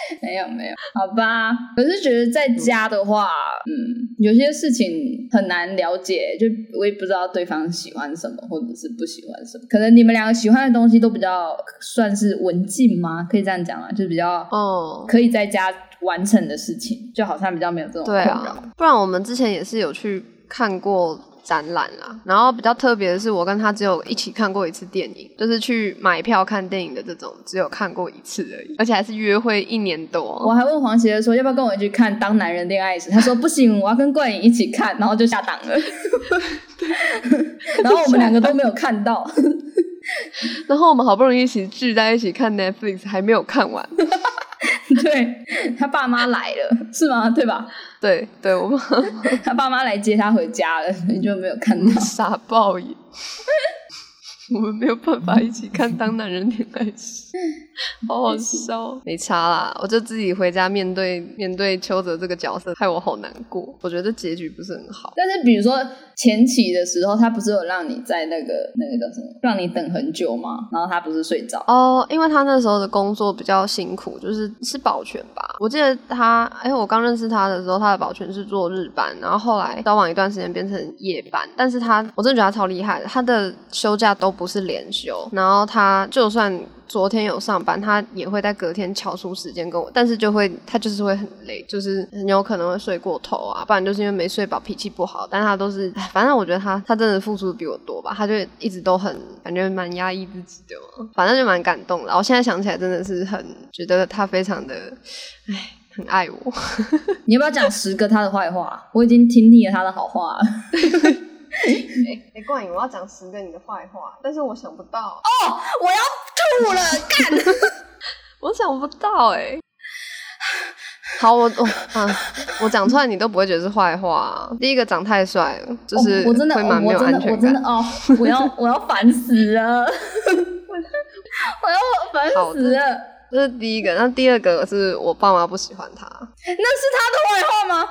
没有没有，好吧。我是觉得在家的话，嗯，有些事情很难了解，就我也不知道对方喜欢什么或者是不喜欢什么。可能你们两个喜欢的东西都比较算是文静吗？可以这样讲吗？就比较哦，可以在家完成的事情，就好像比较没有这种困扰。不然我们之前也是有去看过。展览啦，然后比较特别的是，我跟他只有一起看过一次电影，就是去买票看电影的这种，只有看过一次而已，而且还是约会一年多。我还问黄杰说要不要跟我一起看《当男人恋爱时》，他说不行，我要跟冠颖一起看，然后就下档了。然后我们两个都没有看到，然后我们好不容易一起聚在一起看 Netflix，还没有看完。对他爸妈来了，是吗？对吧？对对，我们他爸妈来接他回家了，你就没有看到傻爆眼。我们没有办法一起看《当男人恋爱时》，好好 笑。没差啦，我就自己回家面对面对邱泽这个角色，害我好难过。我觉得结局不是很好。但是比如说前期的时候，他不是有让你在那个那个叫什么，让你等很久吗？然后他不是睡着哦，因为他那时候的工作比较辛苦，就是是保全吧。我记得他，哎，我刚认识他的时候，他的保全是做日班，然后后来交往一段时间变成夜班。但是他，我真的觉得他超厉害的，他的休假都。不是连休，然后他就算昨天有上班，他也会在隔天敲出时间跟我，但是就会他就是会很累，就是很有可能会睡过头啊，不然就是因为没睡饱，脾气不好。但他都是，反正我觉得他他真的付出的比我多吧，他就一直都很感觉蛮压抑自己的，反正就蛮感动的。我现在想起来真的是很觉得他非常的，哎，很爱我。你要不要讲十个他的坏话？我已经听腻了他的好话了。哎哎，冠颖，我要讲十个你的坏话，但是我想不到哦，我要吐了，干！我想不到哎。好，我我啊，我讲出来你都不会觉得是坏话。第一个长太帅了，就是我真的，会蛮没有安全感。哦，我要 我要烦死了，我要烦死了。这是第一个，那第二个是我爸妈不喜欢他，那是他的坏话吗？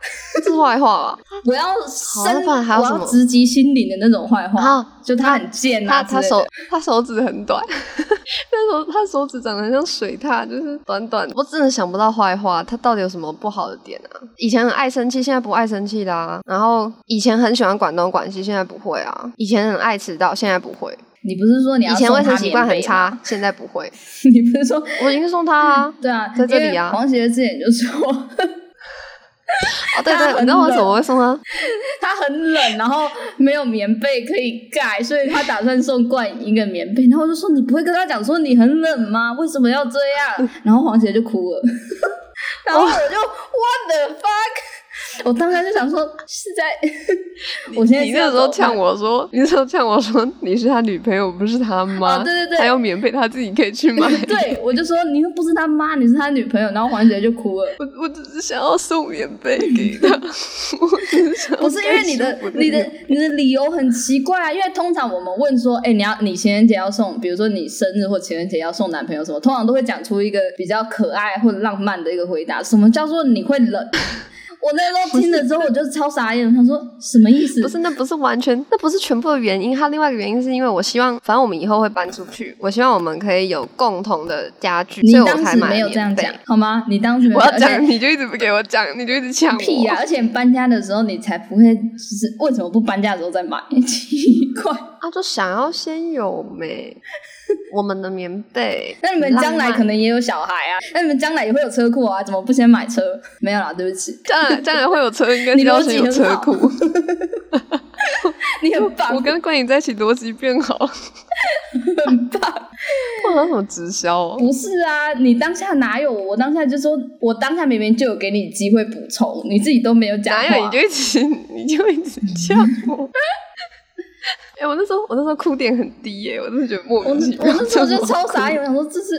这是坏话吧？我要生，我要直击心灵的那种坏话。就他很贱啊，他他手 他手指很短，那手他手指长得像水獭，就是短短。我真的想不到坏话，他到底有什么不好的点啊？以前很爱生气，现在不爱生气啦。然后以前很喜欢管东管西，现在不会啊。以前很爱迟到，现在不会。你不是说你以前卫生习惯很差，现在不会？你不是说我应该送他啊？对啊，在这里啊。黄杰之前就说。哦，对对，你知道我怎么会送他？他很冷，然后没有棉被可以盖，所以他打算送冠一个棉被。然后我就说：“你不会跟他讲说你很冷吗？为什么要这样？”然后黄姐就哭了，然后我就 What the fuck？我当时就想说，是在 我现在你那时候呛我说，你那时候呛我说你是他女朋友，不是他妈。对对对，还有棉被，他自己可以去买。对，我就说你又不是他妈，你是他女朋友。然后黄姐就哭了。我我只是想要送棉被给他。不是因为你的你的你的理由很奇怪啊，因为通常我们问说，哎，你要你情人节要送，比如说你生日或情人节要送男朋友什么，通常都会讲出一个比较可爱或者浪漫的一个回答。什么叫做你会冷？我那时候听了之后，我就超傻眼，他说什么意思？不是，那不是完全，那不是全部的原因。他另外一个原因是因为我希望，反正我们以后会搬出去，我希望我们可以有共同的家具。你当时没有这样讲好吗？你当时没有我要讲，你就一直不给我讲，你就一直抢 屁呀！而且搬家的时候你才不会，就是为什么不搬家的时候再买？奇怪，他就想要先有没。我们的棉被，那你们将来可能也有小孩啊，那你们将来也会有车库啊，怎么不先买车？没有啦，对不起，将来将来会有车，应该 要先有车库。你很棒，我跟冠颖在一起逻辑变好，很棒。我好什么直销？不是啊，你当下哪有？我当下就说，我当下明明就有给你机会补充，你自己都没有讲话，你就一直你就一直叫我。哎，我那时候我那时候哭点很低耶，我真的觉得莫名其妙。我那时候就超傻眼，我想说这是，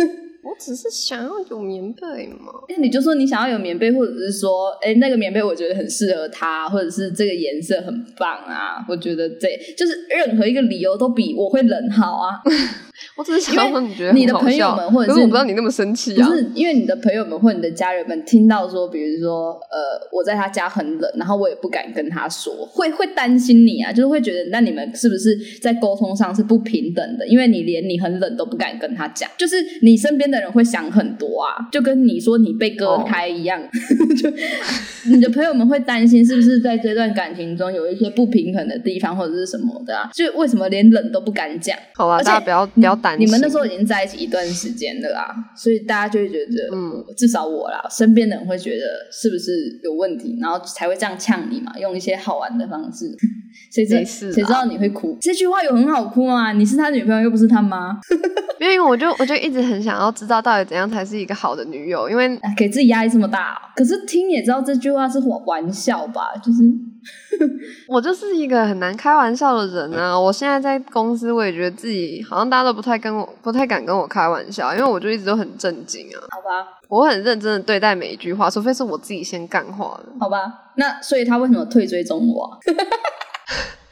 我只是想要有棉被嘛。那你就说你想要有棉被，或者是说，哎，那个棉被我觉得很适合他，或者是这个颜色很棒啊。我觉得这就是任何一个理由都比我会冷好啊。我只是想说，你觉得你的朋友们，或者是我不知道你那么生气啊？不是因为你的朋友们或你的家人们听到说，比如说，呃，我在他家很冷，然后我也不敢跟他说，会会担心你啊，就是会觉得那你们是不是在沟通上是不平等的？因为你连你很冷都不敢跟他讲，就是你身边的人会想很多啊，就跟你说你被割开一样，就你的朋友们会担心是不是在这段感情中有一些不平衡的地方或者是什么的啊？就为什么连冷都不敢讲？好吧，大家不要你们那时候已经在一起一段时间了啦，所以大家就会觉得，嗯，至少我啦，身边的人会觉得是不是有问题，然后才会这样呛你嘛，用一些好玩的方式。谁知谁知道你会哭？这句话有很好哭吗？你是他女朋友又不是他妈。因为我就我就一直很想要知道到底怎样才是一个好的女友，因为给自己压力这么大。可是听也知道这句话是玩笑吧？就是 我就是一个很难开玩笑的人啊！我现在在公司，我也觉得自己好像大家都不太跟我不太敢跟我开玩笑，因为我就一直都很正经啊。好吧，我很认真的对待每一句话，除非是我自己先干话的。好吧，那所以他为什么退追踪我？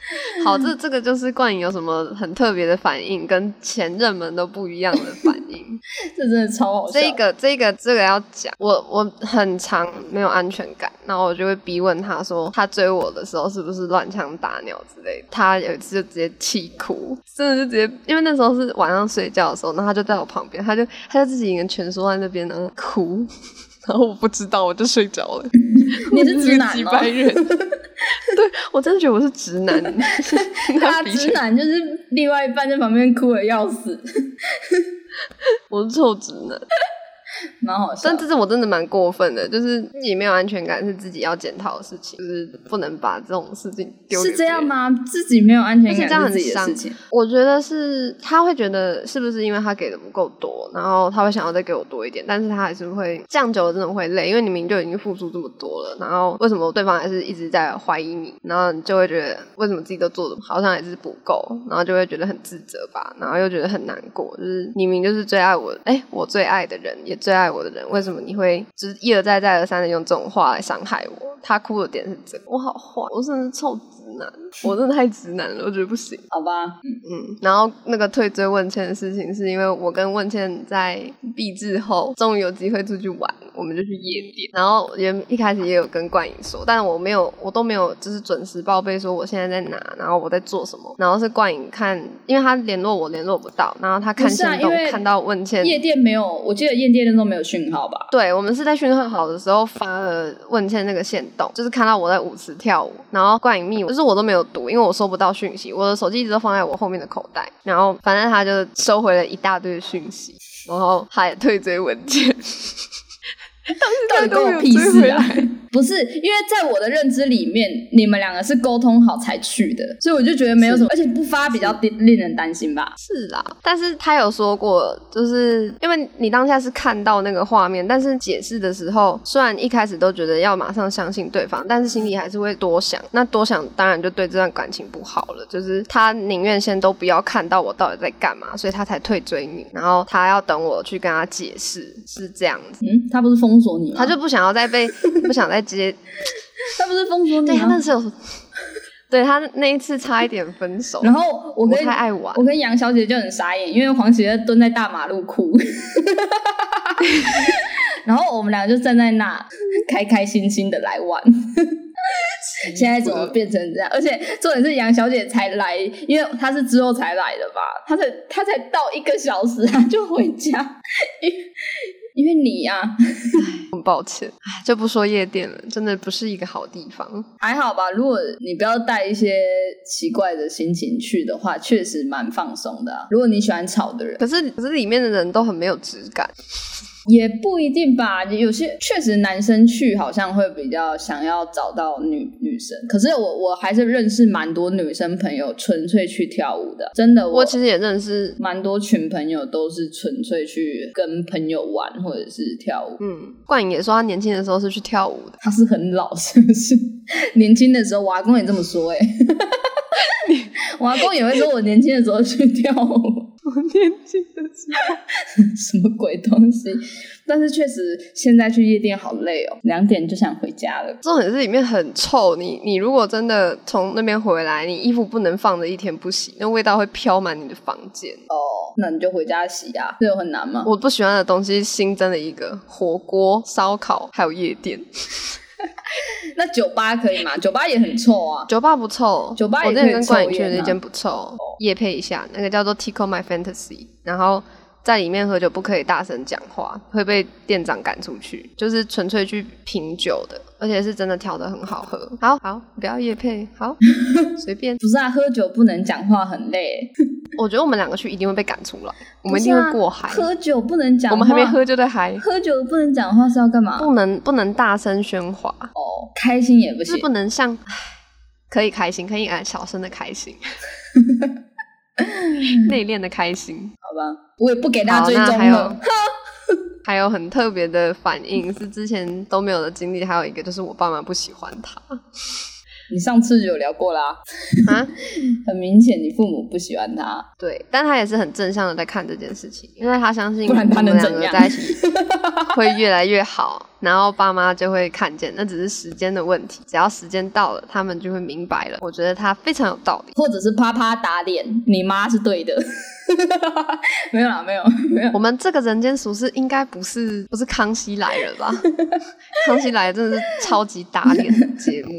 好，这这个就是冠颖有什么很特别的反应，跟前任们都不一样的反应，这真的超好笑。这个这个这个要讲，我我很长没有安全感，然后我就会逼问他说，他追我的时候是不是乱枪打鸟之类的。他有一次就直接气哭，真的就直接，因为那时候是晚上睡觉的时候，然后他就在我旁边，他就他就自己一个人蜷缩在那边，然后哭。然后我不知道，我就睡着了。你是直男吗？对，我真的觉得我是直男。他直男就是另外一半在旁边哭的要死。我是臭直男。蛮好笑，但这是我真的蛮过分的，就是自己没有安全感是自己要检讨的事情，就是不能把这种事情丢。是这样吗？自己没有安全感，这样很伤。我觉得是他会觉得是不是因为他给的不够多，然后他会想要再给我多一点，但是他还是会这样久了真的会累，因为你明明就已经付出这么多了，然后为什么对方还是一直在怀疑你，然后你就会觉得为什么自己都做的好像还是不够，然后就会觉得很自责吧，然后又觉得很难过，就是明明就是最爱我，哎，我最爱的人也。最爱我的人，为什么你会就是一而再再而三的用这种话来伤害我？他哭的点是这个，我好坏，我真的是臭直男，我真的太直男了，我觉得不行。好吧，嗯，然后那个退追问倩的事情，是因为我跟问倩在毕制后，终于有机会出去玩。我们就去夜店，然后也一开始也有跟冠颖说，但我没有，我都没有，就是准时报备说我现在在哪，然后我在做什么。然后是冠颖看，因为他联络我联络不到，然后他看线动看到问倩夜店没有，我记得夜店都没有讯号吧？对，我们是在讯号好的时候发了问倩那个线动，就是看到我在舞池跳舞，然后冠颖密，就是我都没有读，因为我收不到讯息，我的手机一直都放在我后面的口袋，然后反正他就收回了一大堆讯息，然后他也退追文件。到底关我屁事啊！不是，因为在我的认知里面，你们两个是沟通好才去的，所以我就觉得没有什么，而且不发比较令人担心吧？是啦，但是他有说过，就是因为你当下是看到那个画面，但是解释的时候，虽然一开始都觉得要马上相信对方，但是心里还是会多想。那多想当然就对这段感情不好了。就是他宁愿先都不要看到我到底在干嘛，所以他才退追你，然后他要等我去跟他解释，是这样子。嗯，他不是封锁你吗？他就不想要再被，不想再接。他不是封锁你吗？对他那时候，对他那一次差一点分手。然后我跟太爱玩，我跟杨小姐就很傻眼，因为黄姐蹲在大马路哭，然后我们两个就站在那，开开心心的来玩。现在怎么变成这样？而且重点是杨小姐才来，因为她是之后才来的吧？她才她才到一个小时她就回家，因因为你呀，很抱歉，就不说夜店了，真的不是一个好地方。还好吧，如果你不要带一些奇怪的心情去的话，确实蛮放松的。如果你喜欢吵的人，可是可是里面的人都很没有质感。也不一定吧，有些确实男生去好像会比较想要找到女女生，可是我我还是认识蛮多女生朋友纯粹去跳舞的，真的。我其实也认识蛮多群朋友都是纯粹去跟朋友玩或者是跳舞。嗯，冠颖也说他年轻的时候是去跳舞的，他是很老是不是？年轻的时候，我阿公也这么说哎，我阿公也会说我年轻的时候去跳舞。我年轻的时候，什么鬼东西？但是确实，现在去夜店好累哦，两点就想回家了。重点是里面很臭，你你如果真的从那边回来，你衣服不能放着一天不洗，那味道会飘满你的房间。哦，那你就回家洗啊，这有很难吗？我不喜欢的东西新增了一个火锅、烧烤，还有夜店。那酒吧可以吗？酒吧也很臭啊。酒吧不臭，酒吧我之前跟冠宇去的那间不臭。夜配一下，那个叫做 Tico My Fantasy，然后在里面喝酒不可以大声讲话，会被店长赶出去。就是纯粹去品酒的，而且是真的调的很好喝。好好，不要夜配，好 随便。不是啊，喝酒不能讲话很累。我觉得我们两个去一定会被赶出来，我们一定会过海。喝酒不能讲，我们还没喝就在嗨。喝酒不能讲话是要干嘛？不能不能大声喧哗哦，开心也不行，是不能像可以开心，可以小声的开心，内敛的开心，好吧？我也不给大家追踪了。还有很特别的反应是之前都没有的经历，还有一个就是我爸妈不喜欢他。你上次就有聊过啦，啊，很明显你父母不喜欢他，对，但他也是很正向的在看这件事情，因为他相信他们两个在一起 会越来越好，然后爸妈就会看见，那只是时间的问题，只要时间到了，他们就会明白了。我觉得他非常有道理，或者是啪啪打脸，你妈是对的。没有啦，没有 没有。我们这个人间俗事应该不是不是康熙来了吧？康熙来了真的是超级打脸的节目，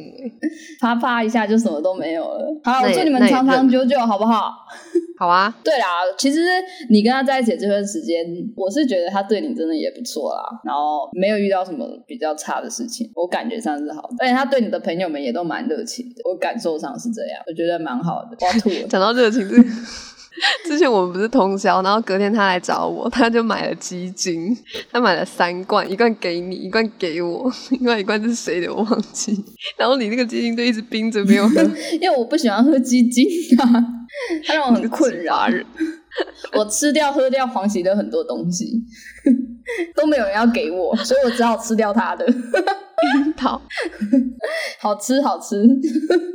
啪啪一下就什么都没有了。好，祝你们长长久久，好不好？好啊。对啦，其实你跟他在一起这段时间，我是觉得他对你真的也不错啦。然后没有遇到什么比较差的事情，我感觉上是好。而且他对你的朋友们也都蛮热情的，我感受上是这样，我觉得蛮好的。我吐了。讲到热情。之前我们不是通宵，然后隔天他来找我，他就买了鸡精，他买了三罐，一罐给你，一罐给我，另外一罐是谁的我忘记。然后你那个鸡精就一直冰着没有喝，因为我不喜欢喝鸡精啊，它让我很困扰。我吃掉喝掉黄喜的很多东西，都没有人要给我，所以我只好吃掉他的。樱桃，好吃好吃，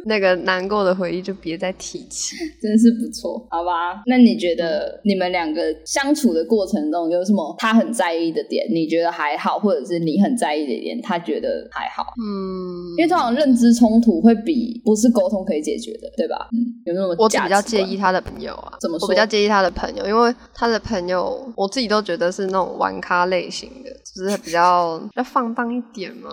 那个难过的回忆就别再提起，真是不错，好吧？那你觉得你们两个相处的过程中有什么他很在意的点？你觉得还好，或者是你很在意的点，他觉得还好？嗯，因为这种认知冲突会比不是沟通可以解决的，对吧？嗯，有那么我比较介意他的朋友啊？怎么说？我比较介意他的朋友，因为他的朋友我自己都觉得是那种玩咖类型的，就是比较要放荡一点嘛。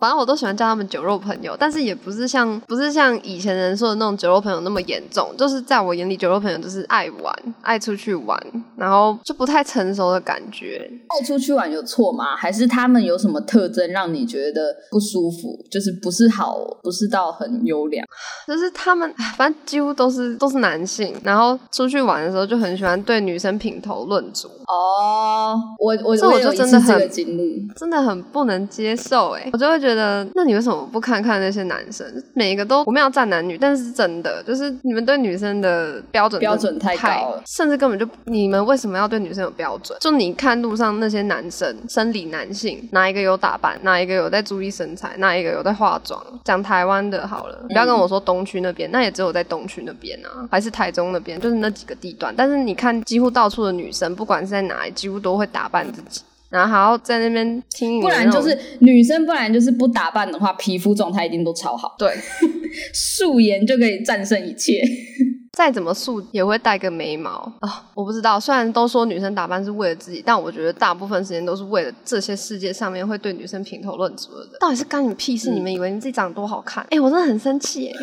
反正我都喜欢叫他们酒肉朋友，但是也不是像不是像以前人说的那种酒肉朋友那么严重。就是在我眼里，酒肉朋友就是爱玩、爱出去玩，然后就不太成熟的感觉。爱出去玩有错吗？还是他们有什么特征让你觉得不舒服？就是不是好，不是到很优良。就是他们反正几乎都是都是男性，然后出去玩的时候就很喜欢对女生品头论足。哦，我我这我就真的很经历，真的很不能接受哎，我就会觉得，那你为什么不看看那些男生？每一个都我们要站男女，但是真的就是你们对女生的标准标准太高了，甚至根本就你们为什么要对女生有标准？就你看路上那些男生，生理男性，哪一个有打扮，哪一个有在注意身材，哪一个有在化妆？讲台湾的好了，不要跟我说东区那边，那也只有在东区那边啊，还是台中那边，就是那几个地段。但是你看，几乎到处的女生，不管是在哪里，几乎都会打扮自己。然后还要在那边听，不然就是女生，不然就是不打扮的话，皮肤状态一定都超好。对，素颜就可以战胜一切。再怎么素也会带个眉毛啊！我不知道，虽然都说女生打扮是为了自己，但我觉得大部分时间都是为了这些世界上面会对女生评头论足的。到底是干你们屁事？你们以为你自己长得多好看？哎，我真的很生气哎！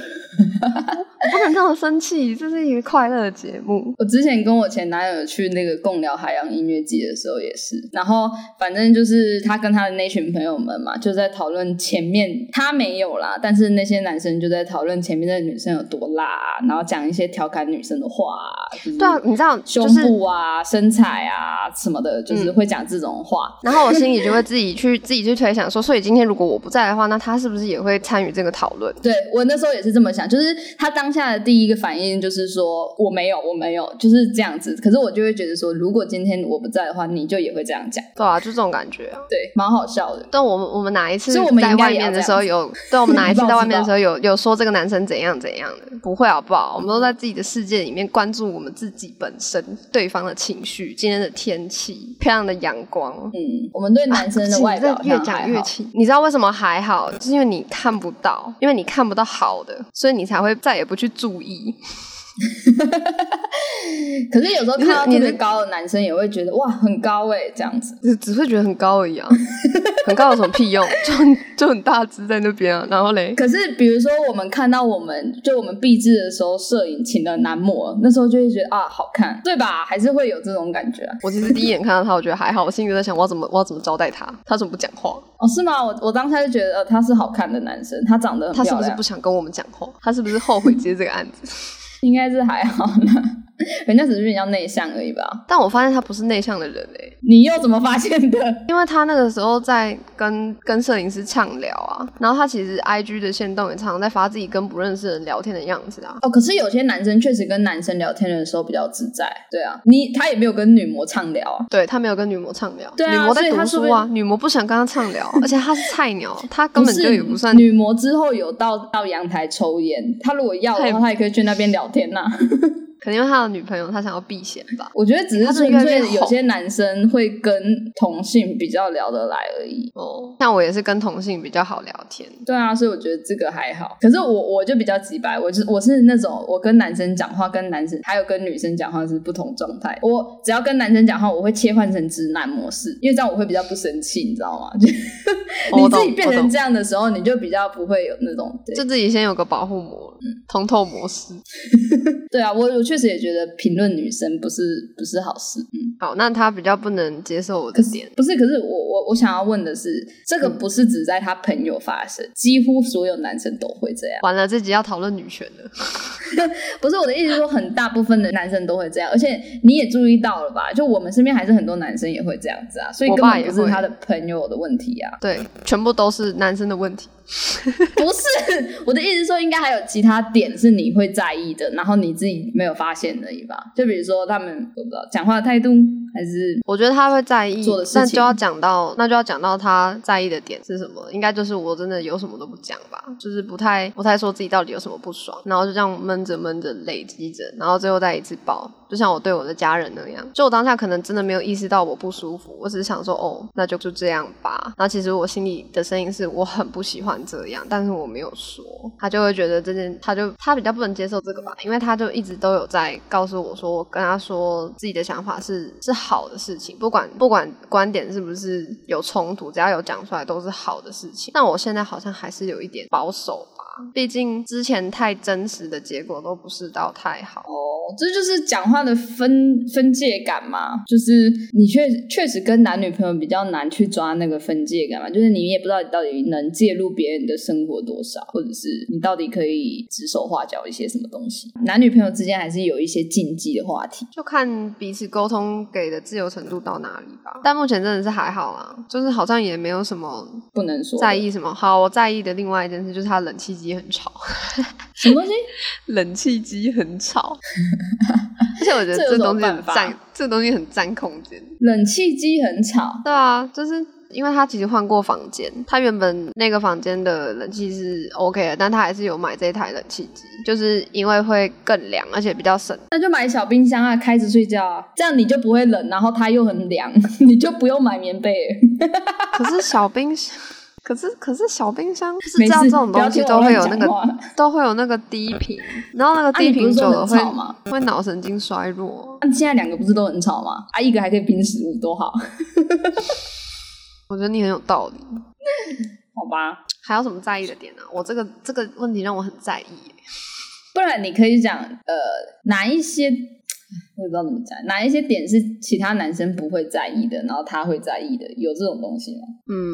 我不能这么生气，这是一个快乐的节目。我之前跟我前男友去那个共聊海洋音乐季的时候也是，然后反正就是他跟他的那群朋友们嘛，就在讨论前面他没有啦，但是那些男生就在讨论前面的女生有多辣，然后讲一些调侃女生的话。对啊，你知道胸部啊、身材啊什么的，就是会讲这种话。然后我心里就会自己去 自己去推想说，所以今天如果我不在的话，那他是不是也会参与这个讨论？对我那时候也是这么想，就是他当下的第一个反应就是说我没有，我没有，就是这样子。可是我就会觉得说，如果今天我不在的话，你就也会这样讲。对啊，就这种感觉啊。对，蛮好笑的。但我们我们哪一次在外面的时候有？对，我们哪一次 在外面的时候有有说这个男生怎样怎样的？不会好不好？我们都在自己的世界里面关注我们自己本身，对方的情绪，今天的天气，漂亮的阳光。嗯，我们对男生的外表越讲越轻。你知道为什么还好？就是因为你看不到，因为你看不到好的，所以你才会再也不去注意。可是有时候看到特别高的男生，也会觉得哇，很高哎，这样子，只只会觉得很高而已啊，很高有什么屁用？就就很大只在那边啊，然后嘞。可是比如说，我们看到我们就我们毕制的时候，摄影请的男模，那时候就会觉得啊，好看，对吧？还是会有这种感觉。我其实第一眼看到他，我觉得还好，我心里在想，我要怎么我要怎么招待他？他怎么不讲话？哦，是吗？我我当时就觉得他是好看的男生，他长得他是不是不想跟我们讲话？他是不是后悔接这个案子？应该是还好呢，人家只是比较内向而已吧。但我发现他不是内向的人哎，你又怎么发现的？因为他那个时候在跟跟摄影师畅聊啊，然后他其实 I G 的线动也常常在发自己跟不认识的人聊天的样子啊。哦，可是有些男生确实跟男生聊天的时候比较自在。对啊，你他也没有跟女模畅聊啊。对他没有跟女模畅聊，对啊，女模在读书啊，女模不想跟他畅聊，而且他是菜鸟，他根本就也不算女模。之后有到到阳台抽烟，他如果要的话，他也可以去那边聊天呐。可能因为他的女朋友，他想要避嫌吧。我觉得只是纯粹有些男生会跟同性比较聊得来而已。哦，像我也是跟同性比较好聊天。对啊，所以我觉得这个还好。可是我我就比较直白，我是我是那种我跟男生讲话，跟男生还有跟女生讲话是不同状态。我只要跟男生讲话，我会切换成直男模式，因为这样我会比较不生气，你知道吗？就 你自己变成这样的时候，你就比较不会有那种，就自己先有个保护膜，嗯通透模式。对啊，我我确实也觉得评论女生不是不是好事。嗯，好，那他比较不能接受我的点，不是？可是我我我想要问的是，这个不是只在他朋友发生，几乎所有男生都会这样。完了，这集要讨论女权了。不是我的意思，说很大部分的男生都会这样，而且你也注意到了吧？就我们身边还是很多男生也会这样子啊，所以根本不是他的朋友的问题啊。对，全部都是男生的问题。不是我的意思，说应该还有其他点是你会在意的，然后你自己没有发现而已吧？就比如说他们我不知道讲话的态度，还是我觉得他会在意做的事情，那就要讲到那就要讲到他在意的点是什么？应该就是我真的有什么都不讲吧，就是不太不太说自己到底有什么不爽，然后就这样闷着闷着累积着，然后最后再一次爆，就像我对我的家人那样，就我当下可能真的没有意识到我不舒服，我只是想说哦，那就就这样吧。然后其实我心里的声音是我很不喜欢。这样，但是我没有说，他就会觉得这件，他就他比较不能接受这个吧，因为他就一直都有在告诉我说，我跟他说自己的想法是是好的事情，不管不管观点是不是有冲突，只要有讲出来都是好的事情。但我现在好像还是有一点保守吧，毕竟之前太真实的结果都不是到太好。哦这就是讲话的分分界感嘛，就是你确确实跟男女朋友比较难去抓那个分界感嘛，就是你也不知道你到底能介入别人的生活多少，或者是你到底可以指手画脚一些什么东西。男女朋友之间还是有一些禁忌的话题，就看彼此沟通给的自由程度到哪里吧。但目前真的是还好啦，就是好像也没有什么不能说在意什么。好，我在意的另外一件事就是他冷气机很吵。什么东西？冷气机很吵。我觉得这东西很占，这东西很占空间。冷气机很吵，对啊，就是因为他其实换过房间，他原本那个房间的冷气是 OK 的，但他还是有买这台冷气机，就是因为会更凉，而且比较省。那就买小冰箱啊，开着睡觉啊，这样你就不会冷，然后它又很凉，你就不用买棉被。可是小冰箱。可是可是小冰箱是知道这种东西都会有那个 都会有那个低频，然后那个低频久了会会脑神经衰弱。那现在两个不是都很吵吗？啊，一个还可以冰食物，多好。我觉得你很有道理。好吧，还有什么在意的点呢？我这个这个问题让我很在意。不然你可以讲呃哪一些我也不知道怎么讲，哪一些点是其他男生不会在意的，然后他会在意的，有这种东西吗？嗯，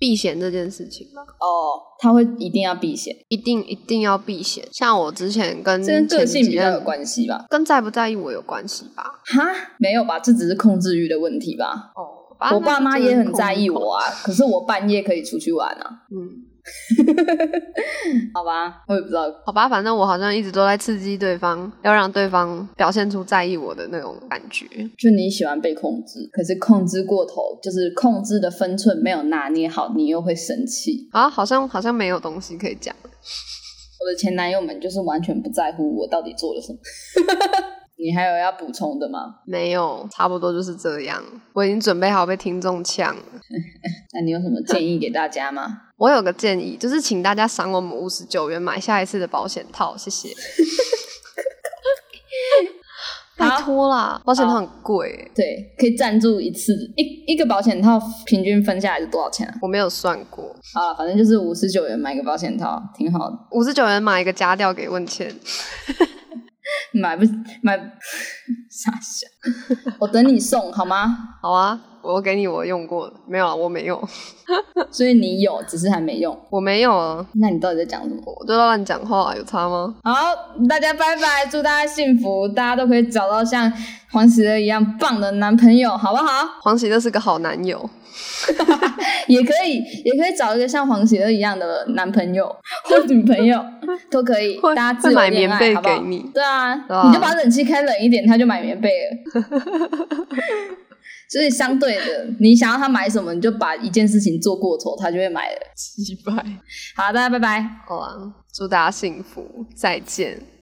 避嫌这件事情吗？哦，他会一定要避嫌，一定一定要避嫌。像我之前跟跟个性比较有关系吧，跟在不在意我有关系吧？哈，没有吧？这只是控制欲的问题吧？哦。我爸妈也很在意我啊，可是我半夜可以出去玩啊。嗯，好吧，我也不知道。好吧，反正我好像一直都在刺激对方，要让对方表现出在意我的那种感觉。就你喜欢被控制，可是控制过头，就是控制的分寸没有拿捏好，你又会生气啊。好像好像没有东西可以讲。我的前男友们就是完全不在乎我到底做了什么。你还有要补充的吗？没有，差不多就是这样。我已经准备好被听众呛。那你有什么建议给大家吗？我有个建议，就是请大家赏我们五十九元买下一次的保险套，谢谢。拜托啦，保险套很贵。对，可以赞助一次，一一个保险套平均分下来是多少钱啊？我没有算过。好了，反正就是五十九元买个保险套，挺好的。五十九元买一个家调给问钱。买不买 傻笑，我等你送好吗？好啊，我给你我用过的，没有啊，我没用，所以你有，只是还没用。我没有啊，那你到底在讲什么？我都在乱讲话，有差吗？好，大家拜拜，祝大家幸福，大家都可以找到像黄喜乐一样棒的男朋友，好不好？黄喜乐是个好男友。也可以，也可以找一个像黄喜乐一样的男朋友或女朋友，都可以。大家自买棉被给你，对啊，你就把冷气开冷一点，他就买棉被了。所以相对的，你想要他买什么，你就把一件事情做过头，他就会买了。击败。好，大家拜拜。好啊，祝大家幸福，再见。